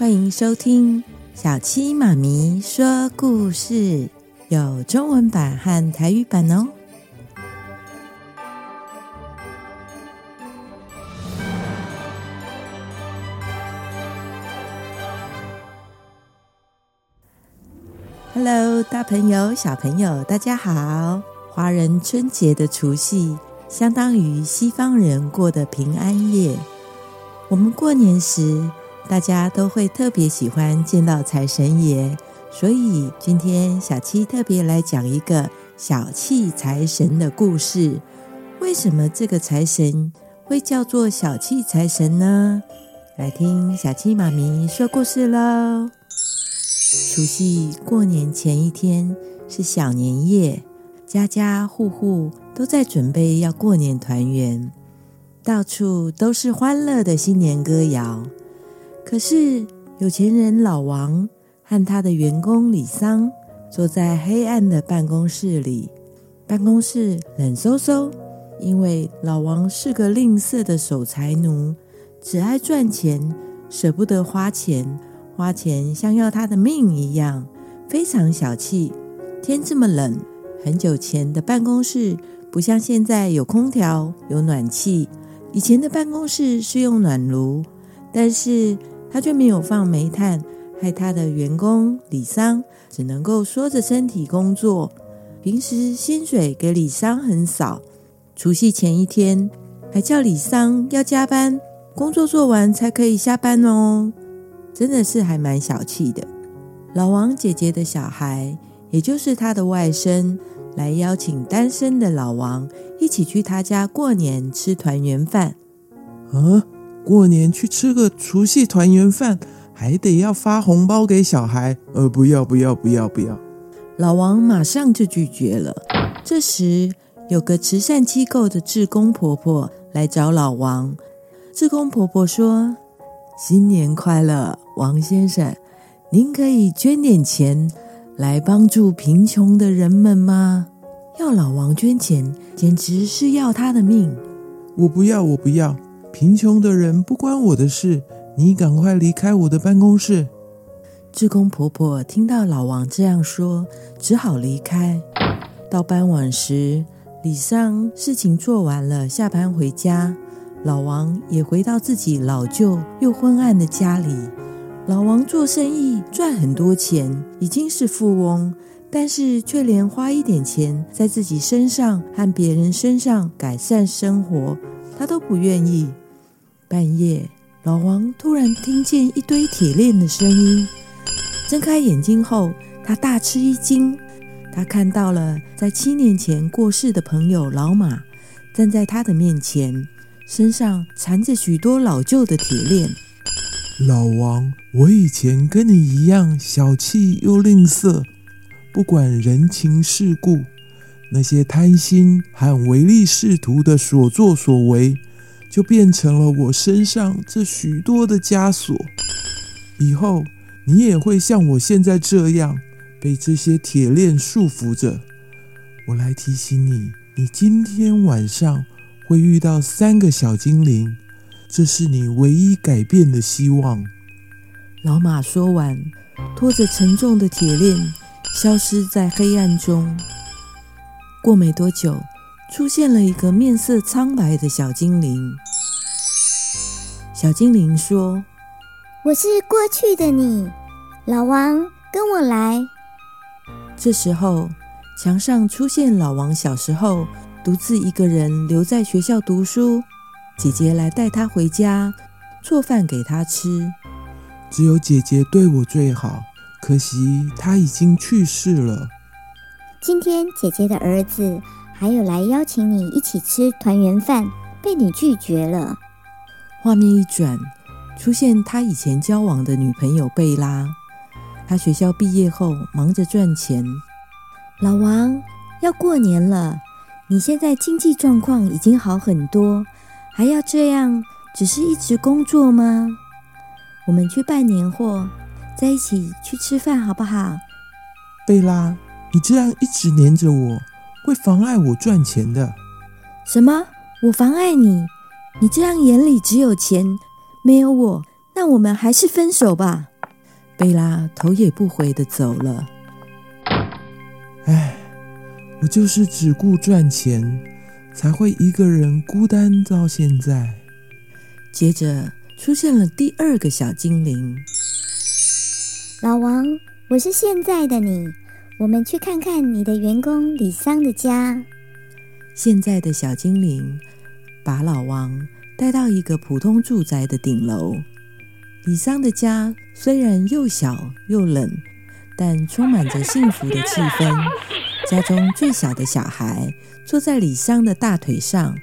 欢迎收听小七妈咪说故事，有中文版和台语版哦。Hello，大朋友、小朋友，大家好！华人春节的除夕，相当于西方人过的平安夜。我们过年时，大家都会特别喜欢见到财神爷，所以今天小七特别来讲一个小气财神的故事。为什么这个财神会叫做小气财神呢？来听小七妈咪说故事喽。除夕过年前一天是小年夜，家家户户都在准备要过年团圆，到处都是欢乐的新年歌谣。可是有钱人老王和他的员工李桑坐在黑暗的办公室里，办公室冷飕飕，因为老王是个吝啬的守财奴，只爱赚钱，舍不得花钱。花钱像要他的命一样，非常小气。天这么冷，很久前的办公室不像现在有空调、有暖气。以前的办公室是用暖炉，但是他却没有放煤炭，害他的员工李桑只能够缩着身体工作。平时薪水给李桑很少，除夕前一天还叫李桑要加班，工作做完才可以下班哦。真的是还蛮小气的。老王姐姐的小孩，也就是他的外甥，来邀请单身的老王一起去他家过年吃团圆饭。啊，过年去吃个除夕团圆饭，还得要发红包给小孩？呃，不要不要不要不要！老王马上就拒绝了。这时，有个慈善机构的志工婆婆来找老王。志工婆婆说。新年快乐，王先生，您可以捐点钱来帮助贫穷的人们吗？要老王捐钱，简直是要他的命。我不要，我不要，贫穷的人不关我的事。你赶快离开我的办公室。志工婆婆听到老王这样说，只好离开。到傍晚时，李桑事情做完了，下班回家。老王也回到自己老旧又昏暗的家里。老王做生意赚很多钱，已经是富翁，但是却连花一点钱在自己身上和别人身上改善生活，他都不愿意。半夜，老王突然听见一堆铁链的声音，睁开眼睛后，他大吃一惊。他看到了在七年前过世的朋友老马站在他的面前。身上缠着许多老旧的铁链。老王，我以前跟你一样小气又吝啬，不管人情世故，那些贪心和唯利是图的所作所为，就变成了我身上这许多的枷锁。以后你也会像我现在这样，被这些铁链束缚着。我来提醒你，你今天晚上。会遇到三个小精灵，这是你唯一改变的希望。老马说完，拖着沉重的铁链，消失在黑暗中。过没多久，出现了一个面色苍白的小精灵。小精灵说：“我是过去的你，老王，跟我来。”这时候，墙上出现老王小时候。独自一个人留在学校读书，姐姐来带他回家，做饭给他吃。只有姐姐对我最好，可惜她已经去世了。今天姐姐的儿子还有来邀请你一起吃团圆饭，被你拒绝了。画面一转，出现他以前交往的女朋友贝拉。他学校毕业后忙着赚钱。老王，要过年了。你现在经济状况已经好很多，还要这样，只是一直工作吗？我们去办年货，在一起去吃饭好不好？贝拉，你这样一直黏着我，会妨碍我赚钱的。什么？我妨碍你？你这样眼里只有钱，没有我，那我们还是分手吧。贝拉头也不回的走了。唉，我就是只顾赚钱，才会一个人孤单到现在。接着出现了第二个小精灵。老王，我是现在的你，我们去看看你的员工李桑的家。现在的小精灵把老王带到一个普通住宅的顶楼。李桑的家虽然又小又冷，但充满着幸福的气氛。家中最小的小孩坐在李桑的大腿上，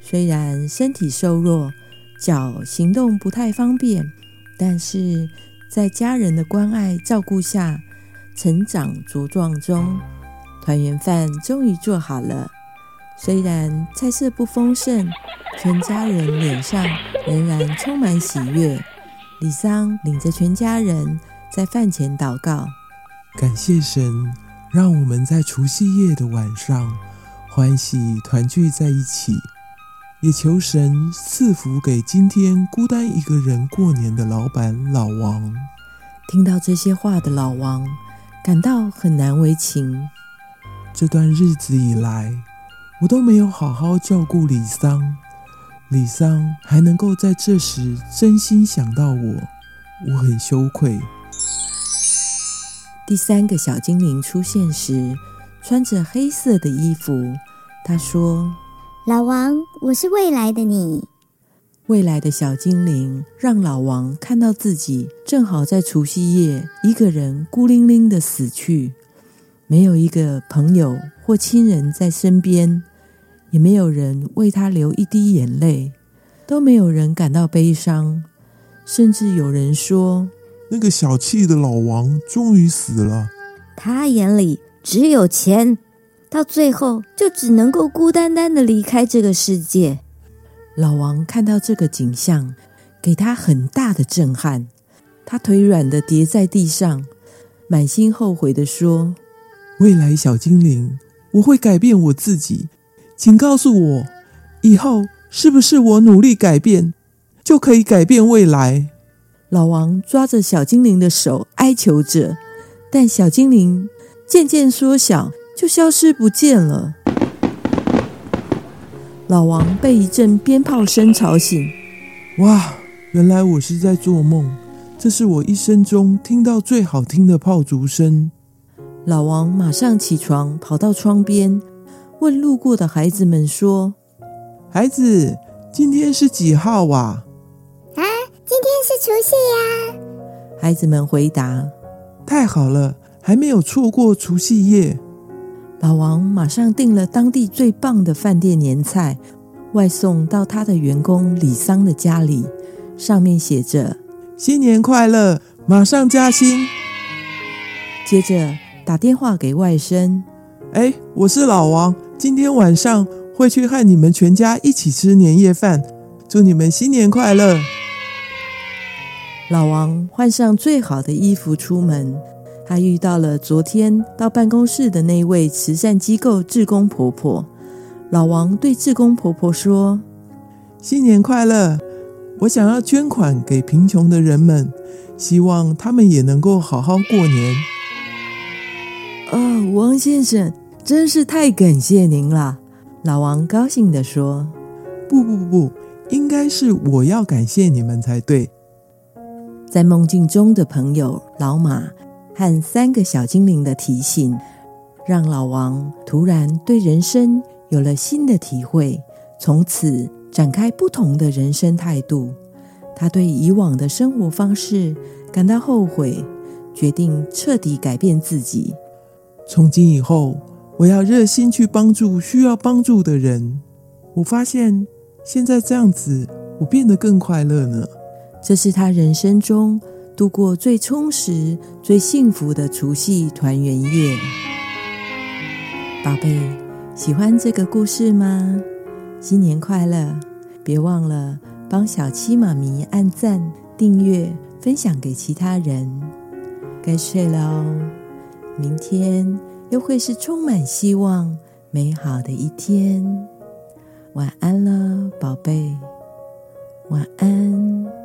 虽然身体瘦弱，脚行动不太方便，但是在家人的关爱照顾下，成长茁壮中。团圆饭终于做好了。虽然菜色不丰盛，全家人脸上仍然充满喜悦。李桑领着全家人在饭前祷告，感谢神，让我们在除夕夜的晚上欢喜团聚在一起，也求神赐福给今天孤单一个人过年的老板老王。听到这些话的老王感到很难为情。这段日子以来，我都没有好好照顾李桑，李桑还能够在这时真心想到我，我很羞愧。第三个小精灵出现时，穿着黑色的衣服。他说：“老王，我是未来的你。”未来的小精灵让老王看到自己正好在除夕夜一个人孤零零的死去，没有一个朋友或亲人在身边。也没有人为他流一滴眼泪，都没有人感到悲伤，甚至有人说：“那个小气的老王终于死了。”他眼里只有钱，到最后就只能够孤单单的离开这个世界。老王看到这个景象，给他很大的震撼，他腿软的跌在地上，满心后悔的说：“未来小精灵，我会改变我自己。”请告诉我，以后是不是我努力改变，就可以改变未来？老王抓着小精灵的手哀求着，但小精灵渐渐缩小，就消失不见了。老王被一阵鞭炮声吵醒，哇！原来我是在做梦，这是我一生中听到最好听的炮竹声。老王马上起床，跑到窗边。问路过的孩子们说：“孩子，今天是几号啊？”“啊，今天是除夕呀！”孩子们回答。“太好了，还没有错过除夕夜。”老王马上订了当地最棒的饭店年菜，外送到他的员工李桑的家里，上面写着：“新年快乐，马上加薪。”接着打电话给外甥：“哎，我是老王。”今天晚上会去和你们全家一起吃年夜饭，祝你们新年快乐！老王换上最好的衣服出门，他遇到了昨天到办公室的那位慈善机构志工婆婆。老王对志工婆婆说：“新年快乐！我想要捐款给贫穷的人们，希望他们也能够好好过年。”哦，王先生。真是太感谢您了，老王高兴地说：“不不不不，应该是我要感谢你们才对。”在梦境中的朋友老马和三个小精灵的提醒，让老王突然对人生有了新的体会，从此展开不同的人生态度。他对以往的生活方式感到后悔，决定彻底改变自己。从今以后，我要热心去帮助需要帮助的人。我发现现在这样子，我变得更快乐呢。这是他人生中度过最充实、最幸福的除夕团圆夜。宝贝，喜欢这个故事吗？新年快乐！别忘了帮小七妈咪按赞、订阅、分享给其他人。该睡了哦，明天。又会是充满希望、美好的一天。晚安了，宝贝。晚安。